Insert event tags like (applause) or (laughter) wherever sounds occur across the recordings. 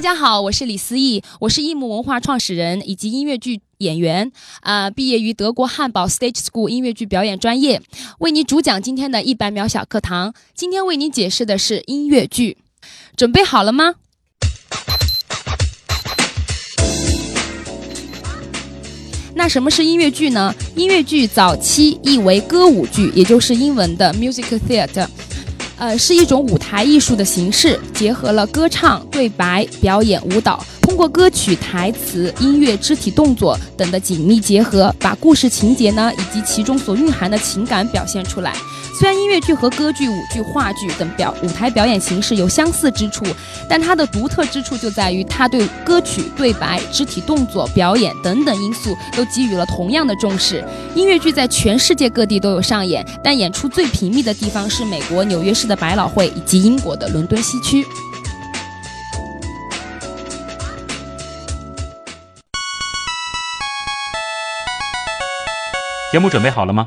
大家好，我是李思义，我是艺木文化创始人以及音乐剧演员，啊、毕业于德国汉堡 Stage School 音乐剧表演专业，为你主讲今天的一百秒小课堂。今天为你解释的是音乐剧，准备好了吗？那什么是音乐剧呢？音乐剧早期译为歌舞剧，也就是英文的 musical theater。呃，是一种舞台艺术的形式，结合了歌唱、对白、表演、舞蹈，通过歌曲、台词、音乐、肢体动作等的紧密结合，把故事情节呢以及其中所蕴含的情感表现出来。虽然音乐剧和歌剧、舞剧、话剧等表舞台表演形式有相似之处，但它的独特之处就在于它对歌曲、对白、肢体动作、表演等等因素都给予了同样的重视。音乐剧在全世界各地都有上演，但演出最频密的地方是美国纽约市的百老汇以及英国的伦敦西区。节目准备好了吗？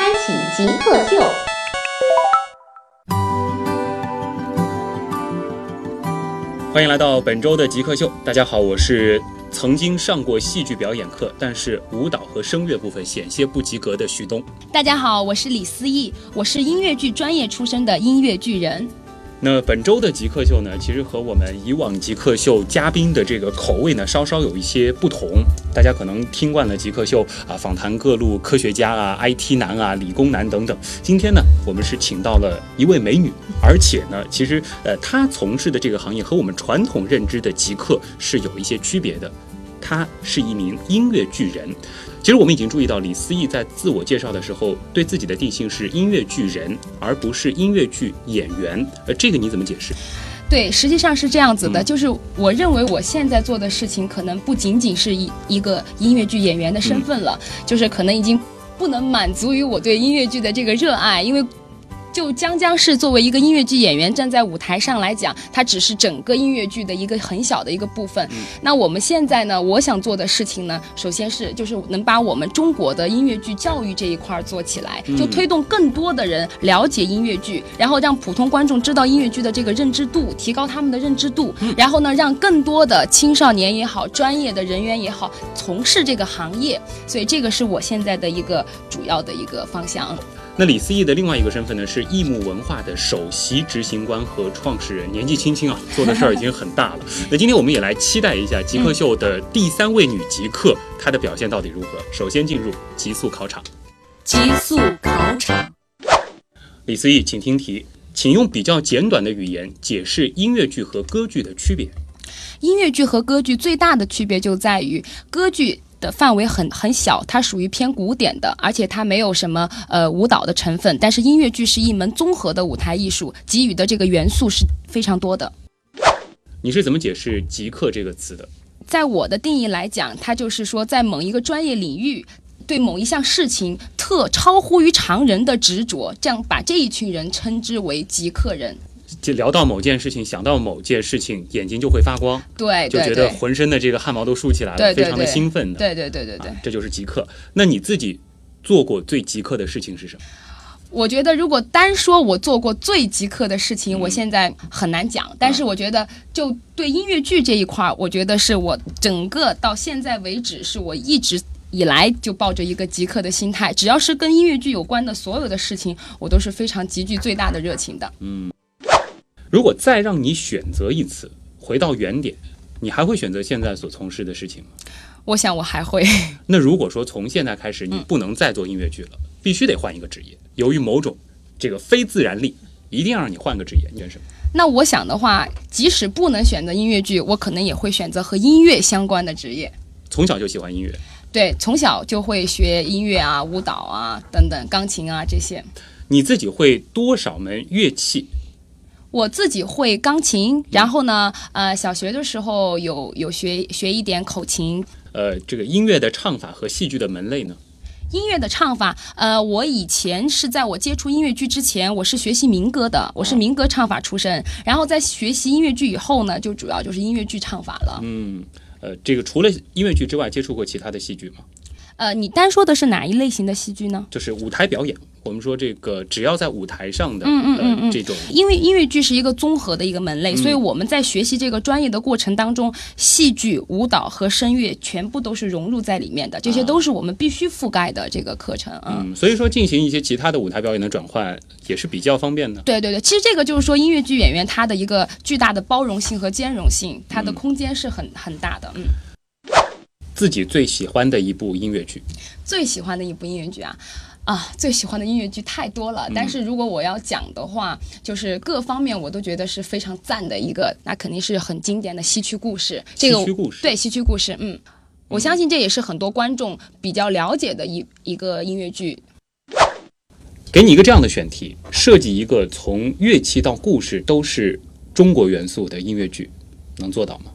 极客秀。欢迎来到本周的极客秀。大家好，我是曾经上过戏剧表演课，但是舞蹈和声乐部分险些不及格的徐东。大家好，我是李思义，我是音乐剧专业出身的音乐剧人。那本周的极客秀呢，其实和我们以往极客秀嘉宾的这个口味呢，稍稍有一些不同。大家可能听惯了极客秀啊，访谈各路科学家啊、IT 男啊、理工男等等。今天呢，我们是请到了一位美女，而且呢，其实呃，她从事的这个行业和我们传统认知的极客是有一些区别的。她是一名音乐巨人。其实我们已经注意到，李思义在自我介绍的时候，对自己的定性是音乐剧人，而不是音乐剧演员。呃，这个你怎么解释？对，实际上是这样子的，嗯就是我认为我现在做的事情，可能不仅仅是一一个音乐剧演员的身份了，就是可能已经不能满足于我对音乐剧的这个热爱，因为。就将将是作为一个音乐剧演员站在舞台上来讲，它只是整个音乐剧的一个很小的一个部分。那我们现在呢，我想做的事情呢，首先是就是能把我们中国的音乐剧教育这一块儿做起来，就推动更多的人了解音乐剧，然后让普通观众知道音乐剧的这个认知度，提高他们的认知度，然后呢，让更多的青少年也好，专业的人员也好，从事这个行业。所以这个是我现在的一个主要的一个方向。那李思义的另外一个身份呢，是易木文化的首席执行官和创始人，年纪轻轻啊，做的事儿已经很大了。(laughs) 那今天我们也来期待一下极客秀的第三位女极客，她的表现到底如何？首先进入极速考场。极速考场。李思义，请听题，请用比较简短的语言解释音乐剧和歌剧的区别。音乐剧和歌剧最大的区别就在于歌剧。的范围很很小，它属于偏古典的，而且它没有什么呃舞蹈的成分。但是音乐剧是一门综合的舞台艺术，给予的这个元素是非常多的。你是怎么解释“极客”这个词的？在我的定义来讲，它就是说在某一个专业领域。对某一项事情特超乎于常人的执着，这样把这一群人称之为极客人。就聊到某件事情，想到某件事情，眼睛就会发光，对，就觉得浑身的这个汗毛都竖起来了，非常的兴奋的。对对对对对、啊，这就是极客。那你自己做过最极客的事情是什么？我觉得，如果单说我做过最极客的事情，嗯我现在很难讲。但是我觉得，就对音乐剧这一块儿，我觉得是我整个到现在为止，是我一直。以来就抱着一个极客的心态，只要是跟音乐剧有关的所有的事情，我都是非常极具最大的热情的。嗯，如果再让你选择一次，回到原点，你还会选择现在所从事的事情吗？我想我还会。(laughs) 那如果说从现在开始你不能再做音乐剧了，嗯、必须得换一个职业，由于某种这个非自然力，一定要让你换个职业，你选什么？那我想的话，即使不能选择音乐剧，我可能也会选择和音乐相关的职业。从小就喜欢音乐。对，从小就会学音乐啊、舞蹈啊等等，钢琴啊这些。你自己会多少门乐器？我自己会钢琴，然后呢，呃，小学的时候有有学学一点口琴。呃，这个音乐的唱法和戏剧的门类呢？音乐的唱法，呃，我以前是在我接触音乐剧之前，我是学习民歌的，我是民歌唱法出身。然后在学习音乐剧以后呢，就主要就是音乐剧唱法了。嗯，呃，这个除了音乐剧之外，接触过其他的戏剧吗？呃，你单说的是哪一类型的戏剧呢？就是舞台表演。我们说这个只要在舞台上的，嗯嗯嗯这种因为音乐剧是一个综合的一个门类，所以我们在学习这个专业的过程当中，戏剧、舞蹈和声乐全部都是融入在里面的，这些都是我们必须覆盖的这个课程啊。嗯，所以说进行一些其他的舞台表演的转换也是比较方便的。对对对，其实这个就是说，音乐剧演员他的一个巨大的包容性和兼容性，它的空间是很很大的。嗯，自己最喜欢的一部音乐剧，最喜欢的一部音乐剧啊。啊，最喜欢的音乐剧太多了，但是如果我要讲的话，就是各方面我都觉得是非常赞的一个，那肯定是很经典的西区故事。这个西区故事对西区故事，嗯，我相信这也是很多观众比较了解的一一个音乐剧。给你一个这样的选题，设计一个从乐器到故事都是中国元素的音乐剧，能做到吗？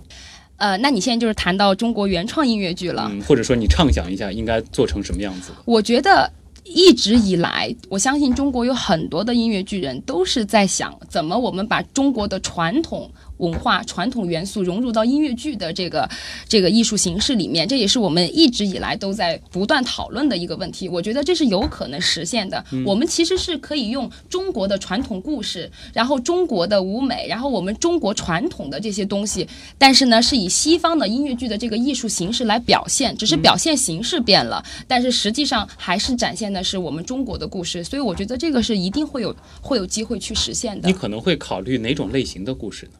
呃，那你现在就是谈到中国原创音乐剧了，嗯，或者说你畅想一下应该做成什么样子？我觉得。一直以来，我相信中国有很多的音乐剧人都是在想，怎么我们把中国的传统文化、传统元素融入到音乐剧的这个这个艺术形式里面。这也是我们一直以来都在不断讨论的一个问题。我觉得这是有可能实现的。我们其实是可以用中国的传统故事，然后中国的舞美，然后我们中国传统的这些东西，但是呢，是以西方的音乐剧的这个艺术形式来表现，只是表现形式变了，但是实际上还是展现的是我们中国的故事。所以我觉得这个是一定会有会有机会去实现的你。可能会考虑哪种类型的故事呢？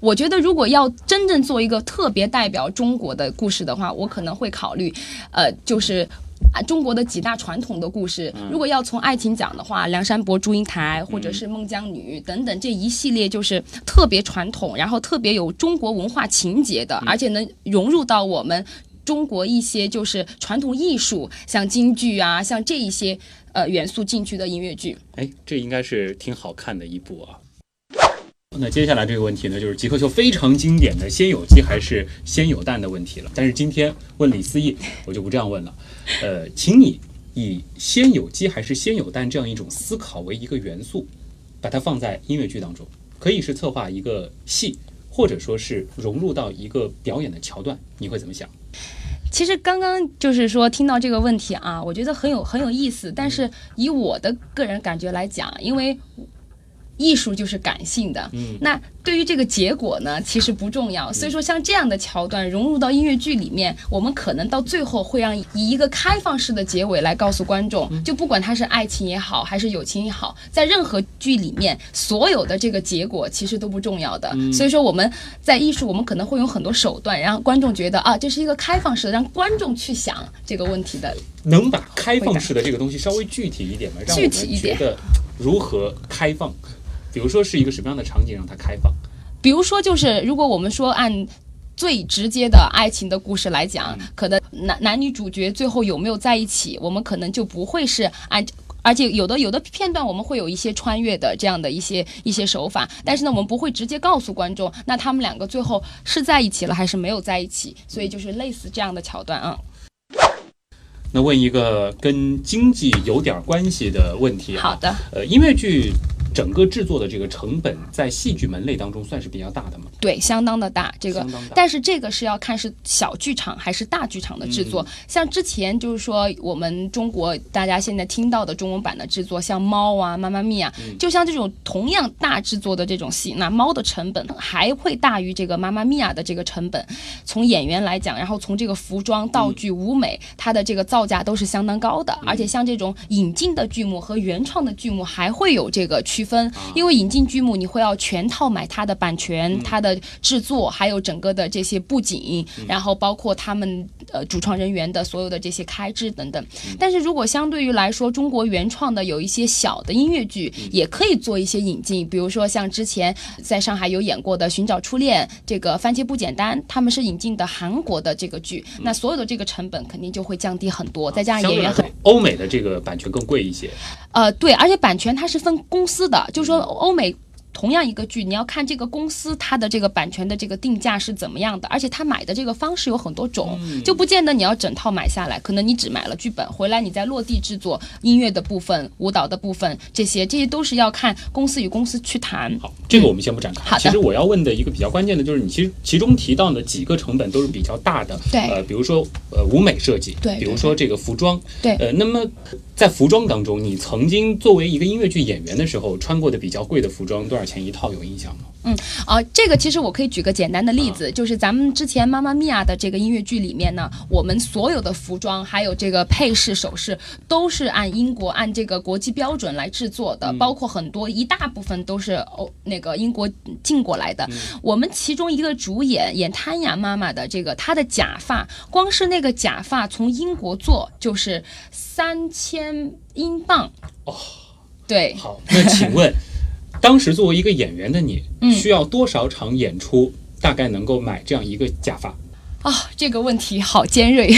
我觉得如果要真正做一个特别代表中国的故事的话，我可能会考虑，呃，就是。啊，中国的几大传统的故事，如果要从爱情讲的话，梁山伯、祝英台，或者是孟姜女等等这一系列，就是特别传统，然后特别有中国文化情节的，而且能融入到我们中国一些就是传统艺术，像京剧啊，像这一些呃元素进去的音乐剧。哎，这应该是挺好看的一部啊。那接下来这个问题呢，就是极客秀非常经典的“先有鸡还是先有蛋”的问题了。但是今天问李思义，我就不这样问了。呃，请你以“先有鸡还是先有蛋”这样一种思考为一个元素，把它放在音乐剧当中，可以是策划一个戏，或者说是融入到一个表演的桥段，你会怎么想？其实刚刚就是说听到这个问题啊，我觉得很有很有意思。但是以我的个人感觉来讲，因为艺术就是感性的，嗯那对于这个结果呢，其实不重要。所以说，像这样的桥段融入到音乐剧里面，我们可能到最后会让以一个开放式的结尾来告诉观众，就不管它是爱情也好，还是友情也好，在任何剧里面，所有的这个结果其实都不重要的。所以说，我们在艺术，我们可能会有很多手段，让观众觉得啊，这是一个开放式的，让观众去想这个问题的能把开放式的这个东西稍微具体一点吗？让我们具体一点觉得如何开放？比如说是一个什么样的场景让它开放？比如说，就是如果我们说按最直接的爱情的故事来讲，可能男男女主角最后有没有在一起，我们可能就不会是按。而且有的有的片段我们会有一些穿越的这样的一些一些手法，但是呢，我们不会直接告诉观众，那他们两个最后是在一起了还是没有在一起，所以就是类似这样的桥段啊。那问一个跟经济有点关系的问题啊。好的，呃，音乐剧整个制作的这个成本，在戏剧门类当中算是比较大的吗？对，相当的大，这个但是这个是要看是小剧场还是大剧场的制作。嗯像之前就是说我们中国大家现在听到的中文版的制作，像猫啊、妈妈咪呀，嗯就像这种同样大制作的这种戏，那猫的成本还会大于这个妈妈咪呀的这个成本。从演员来讲，然后从这个服装、道具、舞美，它的这个造价都是相当高的。而且像这种引进的剧目和原创的剧目还会有这个区分，因为引进剧目你会要全套买它的版权、它的制作，还有整个的这些布景，然后包括他们呃主创人员的所有的这些开支等等。但是如果相对于来说，中国原创的有一些小的音乐剧，也可以做一些引进，比如说像之前在上海有演过的《寻找初恋》，这个《番茄不简单》，他们是引进的韩国的这个剧，那所有的这个成本肯定就会降低很多，再加上演员很欧美的这个版权更贵一些。呃，对，而且版权它是分公司的，就是说欧美。同样一个剧，你要看这个公司它的这个版权的这个定价是怎么样的，而且他买的这个方式有很多种，就不见得你要整套买下来，可能你只买了剧本，回来你再落地制作音乐的部分、舞蹈的部分，这些这些都是要看公司与公司去谈。好，这个我们先不展开。好的其实我要问的一个比较关键的就是，你其实其中提到的几个成本都是比较大的。对呃，比如说呃舞美设计，对比如说这个服装，对呃，那么在服装当中，你曾经作为一个音乐剧演员的时候穿过的比较贵的服装多少钱一套？有印象吗？嗯啊，这个其实我可以举个简单的例子，就是咱们之前《妈妈咪呀》的这个音乐剧里面呢，我们所有的服装还有这个配饰、首饰都是按英国按这个国际标准来制作的，包括很多一大部分都是欧那个英国进过来的。我们其中一个主演演汤雅妈妈的这个，她的假发，光是那个假发从英国做就是三千英镑。哦，对，好，那请问，当时作为一个演员的你，嗯。需要多少场演出，大概能够买这样一个假发？啊、这个问题好尖锐。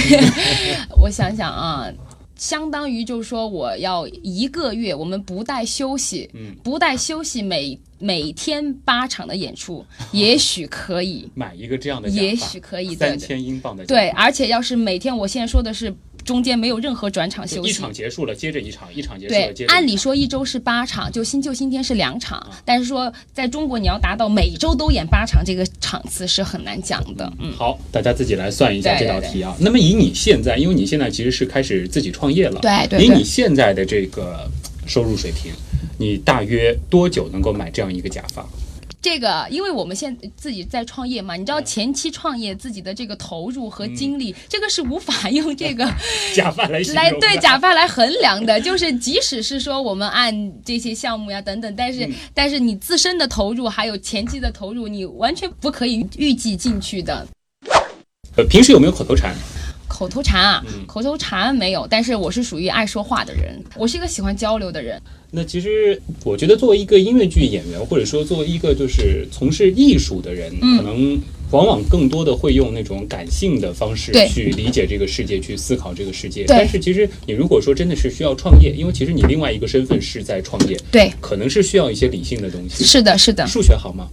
(laughs) 我想想啊，相当于就是说，我要一个月，我们不带休息，嗯。不带休息每每天八场的演出，(laughs) 也许可以，买一个这样的假发，也许可以，三千英镑的对，而且要是每天，我现在说的是中间没有任何转场休息一场。结束了，接着一场，一场结束了，接，着按理说一周是八场，就新旧新、天是两啊场，但是说在中国你要达到每周都演八场，这个场次是很难讲的。嗯，好，大家自己来算一下这道题啊。那么以你现在，因为你现在其实是开始自己创业了，对对对以你现在的这个收入水平，你大约多久能够买这样一个假发？这个，因为我们现在自己在创业嘛，你知道前期创业自己的这个投入和精力，这个是无法用这个 (laughs) 假发来来对假发来衡量的。(laughs) 就是即使是说我们按这些项目呀等等，但是、嗯但是你自身的投入还有前期的投入，你完全不可以预计进去的。呃，平时有没有口头禅？口头禅啊，嗯口头禅没有，但是我是属于爱说话的人，我是一个喜欢交流的人。那其实我觉得，作为一个音乐剧演员，或者说作为一个就是从事艺术的人，嗯可能往往更多的会用那种感性的方式去理解这个世界，去思考这个世界。但是其实你如果说真的是需要创业，因为其实你另外一个身份是在创业，对，可能是需要一些理性的东西。是的，是的。数学好吗？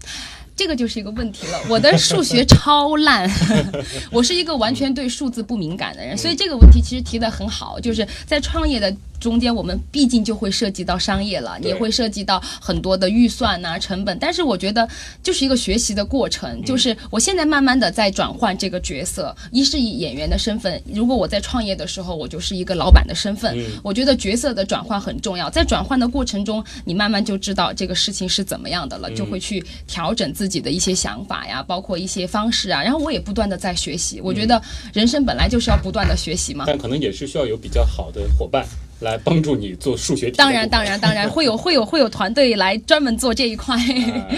这个就是一个问题了。我的 (laughs) 数学超烂，(laughs) 我是一个完全对数字不敏感的人，所以这个问题其实提得很好，就是在创业的中间，我们毕竟就会涉及到商业了，对也会涉及到很多的预算呐、成本。但是我觉得就是一个学习的过程，就是我现在慢慢的在转换这个角色，一是以演员的身份，如果我在创业的时候，我就是一个老板的身份，嗯我觉得角色的转换很重要，在转换的过程中，你慢慢就知道这个事情是怎么样的了，就会去调整自己的一些想法呀，包括一些方式啊。然后我也不断的在学习，我觉得人生本来就是要不断的学习嘛。但可能也是需要有比较好的伙伴来帮助你做数学题。当然，当然，当然 (laughs) 会有会有会有团队来专门做这一块。呃 (laughs)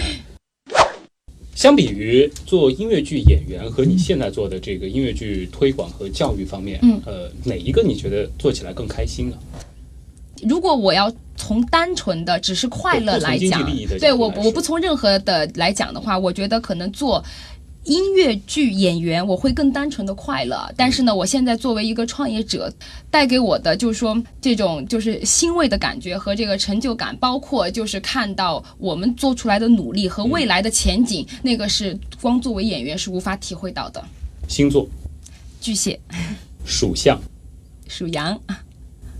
相比于做音乐剧演员和你现在做的这个音乐剧推广和教育方面，嗯呃，哪一个你觉得做起来更开心呢？如果我要从单纯的只是快乐来讲对我我不从任何的来讲的话，我觉得可能做。音乐剧演员，我会更单纯的快乐，但是呢，我现在作为一个创业者，带给我的就是说这种就是欣慰的感觉和这个成就感，包括就是看到我们做出来的努力和未来的前景，那个是光作为演员是无法体会到的。星座。巨蟹、属相。属羊，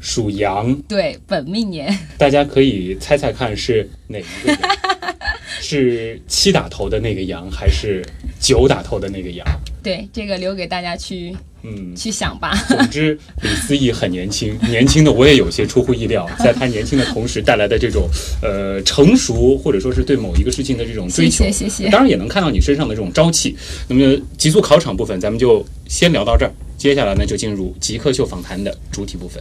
属羊，对，本命年。大家可以猜猜看是哪一个？(laughs) 是七打头的那个羊，还是九打头的那个羊？对，这个留给大家去嗯，去想吧。总之，李思义很年轻，(laughs) 年轻的我也有些出乎意料，在他年轻的同时带来的这种呃成熟，或者说是对某一个事情的这种追求，谢谢谢谢当然也能看到你身上的这种朝气。那么极速考场部分，咱们就先聊到这儿，接下来呢就进入极客秀访谈的主体部分。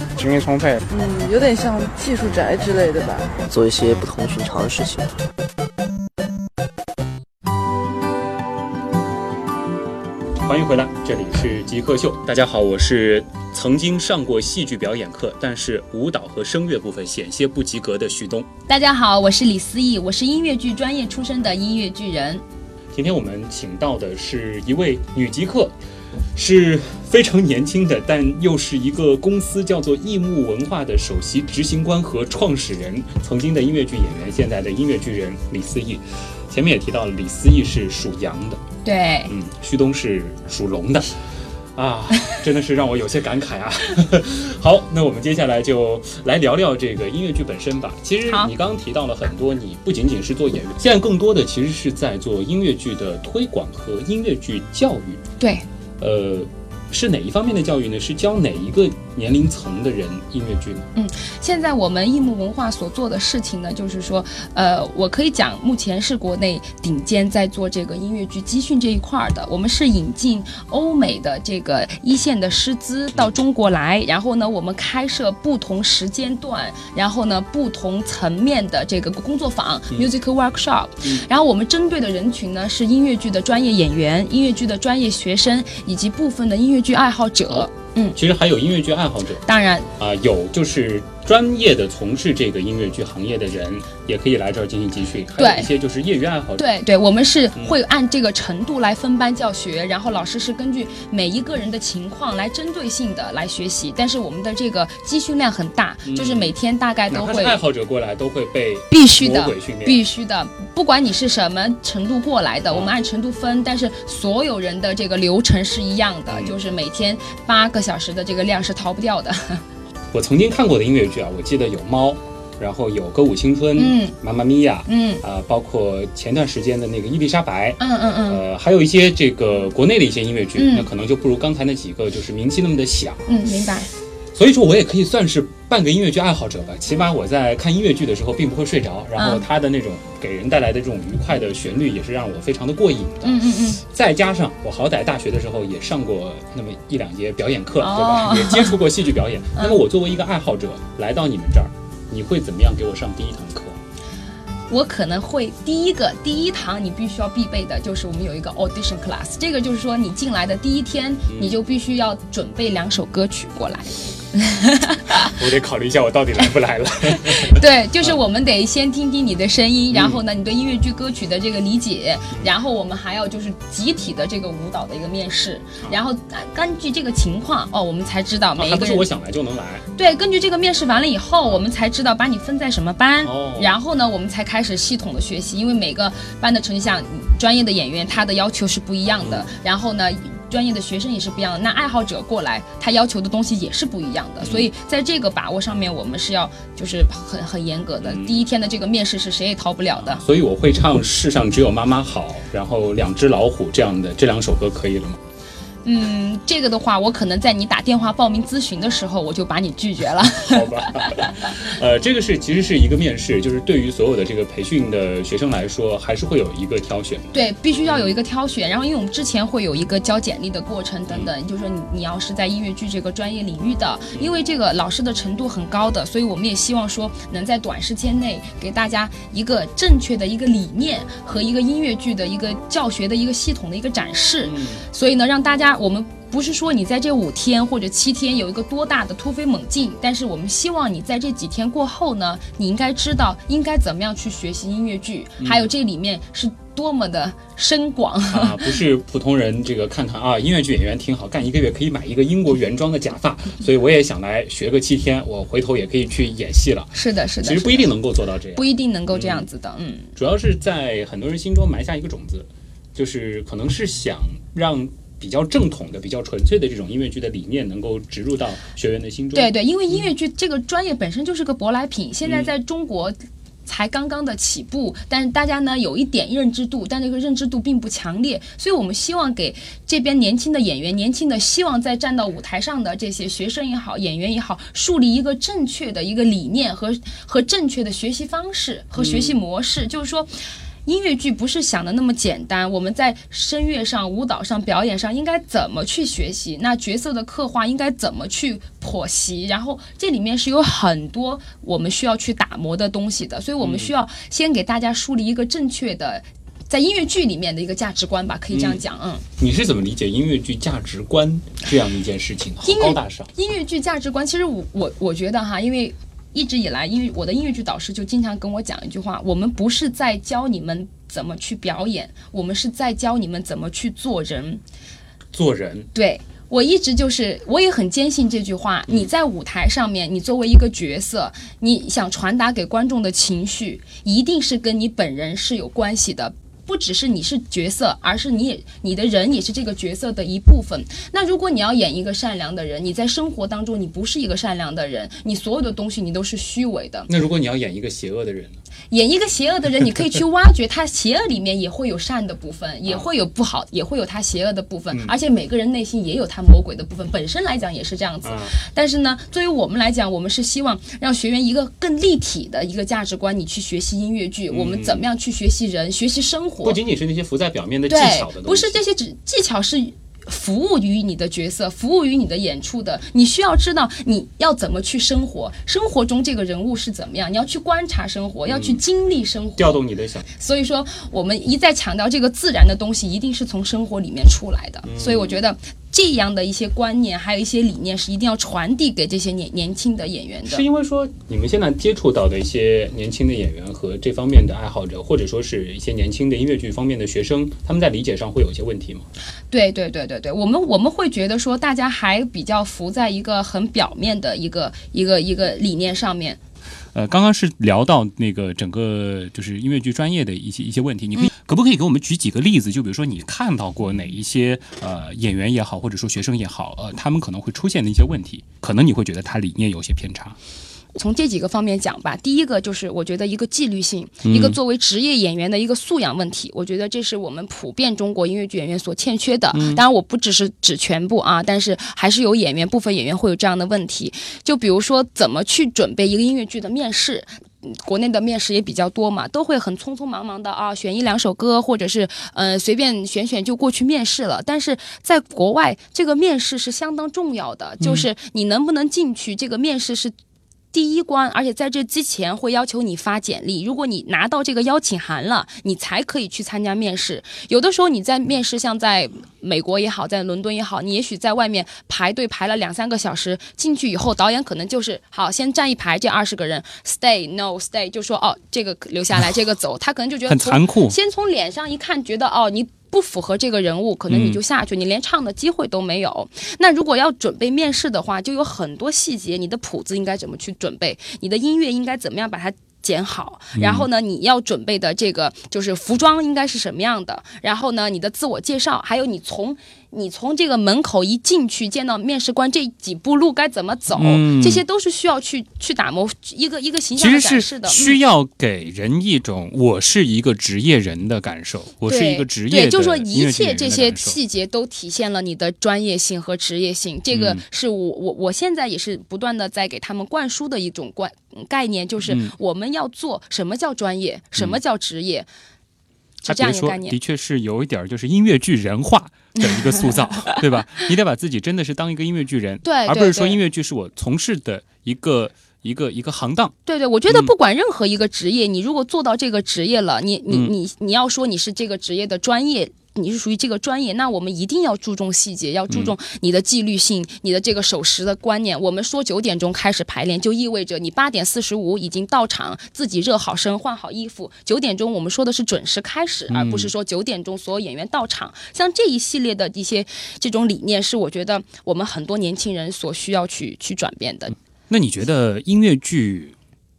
精力充沛。嗯，有点像技术宅之类的吧。做一些不同寻常的事情。欢迎回来，这里是极客秀。大家好，我是曾经上过戏剧表演课，但是舞蹈和声乐部分险些不及格的旭东。大家好，我是李思义，我是音乐剧专业出身的音乐剧人。今天我们请到的是一位女极客，是非常年轻的，但又是一个公司叫做易木文化的首席执行官和创始人，曾经的音乐剧演员，现在的音乐剧人李思义。前面也提到了，李思义是属羊的，对，嗯，旭东是属龙的。(laughs) 啊，真的是让我有些感慨啊！(laughs) 好，那我们接下来就来聊聊这个音乐剧本身吧。其实你刚刚提到了很多，你不仅仅是做演员，现在更多的其实是在做音乐剧的推广和音乐剧教育。对，呃。是哪一方面的教育呢？是教哪一个年龄层的人音乐剧呢？嗯，现在我们艺木文化所做的事情呢，就是说，呃，我可以讲，目前是国内顶尖在做这个音乐剧集训这一块的。我们是引进欧美的这个一线的师资到中国来，然后呢，我们开设不同时间段，然后呢，不同层面的这个工作坊 （musical workshop）。然后我们针对的人群呢，是音乐剧的专业演员、音乐剧的专业学生以及部分的音乐。剧爱好者，嗯，其实还有音乐剧爱好者，当然。啊，有就是专业的从事这个音乐剧行业的人，也可以来这儿进行集训。还有一些就是业余爱好者。对对，我们是会按这个程度来分班教学，然后老师是根据每一个人的情况来针对性的来学习。但是我们的这个集训量很大，就是每天大概都会爱好者过来都会被必须的训练，必须的，不管你是什么程度过来的，我们按程度分，但是所有人的这个流程是一样的，就是每天八个小时的这个量是逃不掉的。我曾经看过的音乐剧啊，我记得有猫，然后有歌舞青春，嗯，妈妈咪呀，嗯，啊，包括前段时间的那个伊丽莎白，嗯嗯嗯，呃，还有一些这个国内的一些音乐剧，那可能就不如刚才那几个就是名气那么的响，嗯，明白。所以说我也可以算是半个音乐剧爱好者吧，起码我在看音乐剧的时候并不会睡着，然后它的那种给人带来的这种愉快的旋律也是让我非常的过瘾的。嗯嗯嗯。再加上我好歹大学的时候也上过那么一两节表演课，对吧？也接触过戏剧表演。那么我作为一个爱好者来到你们这儿，你会怎么样给我上第一堂课？我可能会第一个第一堂你必须要必备的就是我们有一个 audition class，这个就是说你进来的第一天你就必须要准备两首歌曲过来。(laughs) 我得考虑一下，我到底来不来了。(laughs) 对，就是我们得先听听你的声音，然后呢，你对音乐剧歌曲的这个理解，然后我们还要就是集体的这个舞蹈的一个面试，然后根据这个情况哦，我们才知道每一个人。不是我想来就能来。对，根据这个面试完了以后，我们才知道把你分在什么班，然后呢，我们才开始系统的学习，因为每个班的成绩像专业的演员他的要求是不一样的，然后呢。专业的学生也是不一样的，那爱好者过来，他要求的东西也是不一样的，所以在这个把握上面，我们是要就是很很严格的。第一天的这个面试是谁也逃不了的。所以我会唱《世上只有妈妈好》，然后《两只老虎》这样的这两首歌可以了吗？嗯，这个的话，我可能在你打电话报名咨询的时候，我就把你拒绝了。好吧，呃，这个是其实是一个面试，就是对于所有的这个培训的学生来说，还是会有一个挑选。对，必须要有一个挑选。然后，因为我们之前会有一个交简历的过程等等，就是说你你要是在音乐剧这个专业领域的，因为这个老师的程度很高的，所以我们也希望说能在短时间内给大家一个正确的一个理念和一个音乐剧的一个教学的一个系统的一个展示。所以呢，让大家。我们不是说你在这五天或者七天有一个多大的突飞猛进，但是我们希望你在这几天过后呢，你应该知道应该怎么样去学习音乐剧，还有这里面是多么的深广啊！不是普通人这个看看啊，音乐剧演员挺好，干一个月可以买一个英国原装的假发，(laughs) 所以我也想来学个七天，我回头也可以去演戏了。是的，是的，其实不一定能够做到这样，不一定能够这样子的。嗯，主要是在很多人心中埋下一个种子，就是可能是想让。比较正统的、比较纯粹的这种音乐剧的理念，能够植入到学员的心中。对对，因为音乐剧这个专业本身就是个舶来品，现在在中国才刚刚的起步，但是大家呢有一点认知度，但这个认知度并不强烈，所以我们希望给这边年轻的演员、年轻的希望在站到舞台上的这些学生也好、演员也好，树立一个正确的一个理念和和正确的学习方式和学习模式，就是说。音乐剧不是想的那么简单，我们在声乐上、舞蹈上、表演上应该怎么去学习？那角色的刻画应该怎么去剖析？然后这里面是有很多我们需要去打磨的东西的，所以我们需要先给大家树立一个正确的在音乐剧里面的一个价值观吧，可以这样讲，嗯。你是怎么理解音乐剧价值观这样的一件事情？好音乐高大上。音乐剧价值观，其实我我我觉得哈，因为一直以来，因为我的音乐剧导师就经常跟我讲一句话：我们不是在教你们怎么去表演，我们是在教你们怎么去做人。做人，对我一直就是，我也很坚信这句话。你在舞台上面，你作为一个角色，你想传达给观众的情绪，一定是跟你本人是有关系的。不只是你是角色，而是你也你的人也是这个角色的一部分。那如果你要演一个善良的人，你在生活当中你不是一个善良的人，你所有的东西你都是虚伪的。那如果你要演一个邪恶的人呢？演一个邪恶的人，你可以去挖掘他邪恶里面也会有善的部分，也会有不好，也会有他邪恶的部分，而且每个人内心也有他魔鬼的部分，本身来讲也是这样子。但是呢，作为我们来讲，我们是希望让学员一个更立体的一个价值观，你去学习音乐剧，我们怎么样去学习人，学习生活，不仅仅是那些浮在表面的技巧的东西，不是这些只技巧是。服务于你的角色，服务于你的演出的，你需要知道你要怎么去生活，生活中这个人物是怎么样，你要去观察生活，要去经历生活，调动你的想。所以说，我们一再强调这个自然的东西一定是从生活里面出来的。所以我觉得这样的一些观念，还有一些理念是一定要传递给这些年年轻的演员的。是因为说你们现在接触到的一些年轻的演员和这方面的爱好者，或者说是一些年轻的音乐剧方面的学生，他们在理解上会有一些问题吗？对对对对对，我们我们会觉得说，大家还比较浮在一个很表面的一个一个一个理念上面。呃，刚刚是聊到那个整个就是音乐剧专业的一些一些问题，你可以、可不可以给我们举几个例子？就比如说你看到过哪一些呃演员也好，或者说学生也好，呃，他们可能会出现的一些问题，可能你会觉得他理念有些偏差。从这几个方面讲吧，第一个就是我觉得一个纪律性，嗯一个作为职业演员的一个素养问题，我觉得这是我们普遍中国音乐剧演员所欠缺的。嗯当然，我不只是指全部啊，但是还是有演员部分演员会有这样的问题。就比如说，怎么去准备一个音乐剧的面试。嗯国内的面试也比较多嘛，都会很匆匆忙忙的啊，选一两首歌，或者是呃随便选选就过去面试了。但是在国外，这个面试是相当重要的，就是你能不能进去，这个面试是。第一关，而且在这之前会要求你发简历。如果你拿到这个邀请函了，你才可以去参加面试。有的时候你在面试，像在美国也好，在伦敦也好，你也许在外面排队排了两三个小时，进去以后，导演可能就是好，先站一排，这二十个人，stay no stay，就说哦，这个留下来，这个走。他可能就觉得很残酷先从脸上一看，觉得哦，你。不符合这个人物，可能你就下去，你连唱的机会都没有。那如果要准备面试的话，就有很多细节，你的谱子应该怎么去准备，你的音乐应该怎么样把它。剪好，然后呢，你要准备的这个就是服装应该是什么样的，然后呢，你的自我介绍，还有你从你从这个门口一进去见到面试官这几步路该怎么走，嗯。这些都是需要去去打磨一个一个形象的展示的。需嗯要给人一种我是一个职业人的感受，我是一个职业对，的就是说一切这些细节都体现了你的专业性和职业性。这个嗯是我我我现在也是不断的在给他们灌输的一种观概念，就是嗯。我们要做什么叫专业，什么叫职业，是还别说，的。确是有一点儿就是音乐剧人化的一个塑造，(laughs) 对吧？你得把自己真的是当一个音乐剧人，对而不是说音乐剧是我从事的一个一个一个行当。对对，我觉得不管任何一个职业，你如果做到这个职业了，你你嗯你你要说你是这个职业的专业。你是属于这个专业，那我们一定要注重细节，要注重你的纪律性，你的这个守时的观念。我们说九点钟开始排练，就意味着你八点四十五已经到场，自己热好身、换好衣服。九点钟我们说的是准时开始，而不是说九点钟所有演员到场。像这一系列的一些这种理念，是我觉得我们很多年轻人所需要去去转变的。那你觉得音乐剧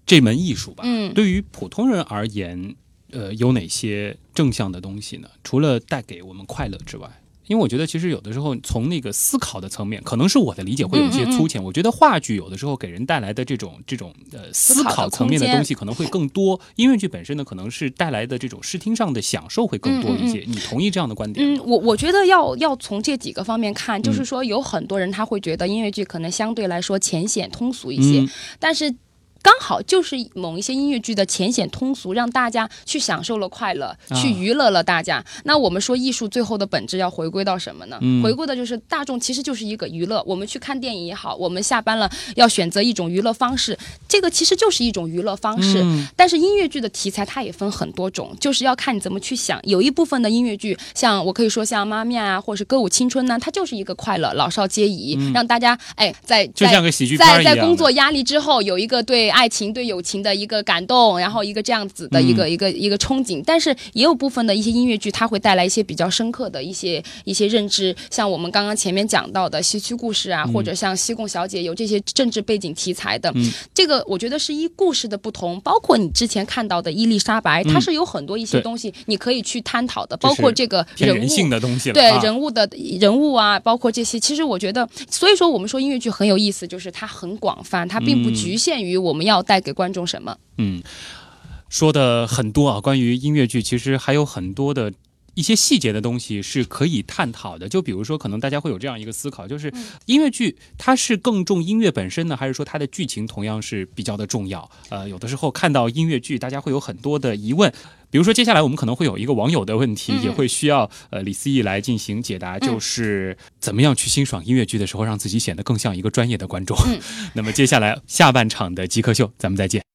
这门艺术吧，嗯对于普通人而言，呃，有哪些正向的东西呢？除了带给我们快乐之外，因为我觉得其实有的时候从那个思考的层面，可能是我的理解会有一些粗浅。我觉得话剧有的时候给人带来的这种这种呃思思考层面的东西可能会更多，音乐剧本身呢可能是带来的这种视听上的享受会更多一些。你同意这样的观点吗？嗯，我我觉得要要从这几个方面看，嗯就是说有很多人他会觉得音乐剧可能相对来说浅显通俗一些，嗯但是。刚好就是某一些音乐剧的浅显通俗，让大家去享受了快乐，啊去娱乐了大家。那我们说艺术最后的本质要回归到什么呢？嗯回归的就是大众其实就是一个娱乐。我们去看电影也好，我们下班了要选择一种娱乐方式，这个其实就是一种娱乐方式。嗯但是音乐剧的题材它也分很多种，就是要看你怎么去想。有一部分的音乐剧，像我可以说像《妈咪啊》或者是《歌舞青春》呢，它就是一个快乐，老少皆宜，让大家哎在就在像个喜剧在在工作压力之后有一个对爱情、对友情的一个感动，然后一个这样子的一个、一个一个憧憬。但是也有部分的一些音乐剧，它会带来一些比较深刻的一些一些认知，像我们刚刚前面讲到的西区故事啊，或者像西贡小姐有这些政治背景题材的，这个我觉得是依故事的不同，包括你之前看到的伊丽莎白，它是有很多一些东西你可以去探讨的，这包括这个人性的东西了。对啊。人物的人物啊，包括这些，其实我觉得，所以说我们说音乐剧很有意思，就是它很广泛，它并不嗯。局限于我们要带给观众什么。嗯，说的很多啊，关于音乐剧，其实还有很多的。一些细节的东西是可以探讨的，就比如说，可能大家会有这样一个思考，就是音乐剧它是更重音乐本身呢，还是说它的剧情同样是比较的重要？呃，有的时候看到音乐剧，大家会有很多的疑问。比如说，接下来我们可能会有一个网友的问题，嗯也会需要呃李思义来进行解答，就是怎么样去欣赏音乐剧的时候，让自己显得更像一个专业的观众。(laughs) 那么接下来下半场的极客秀，咱们再见。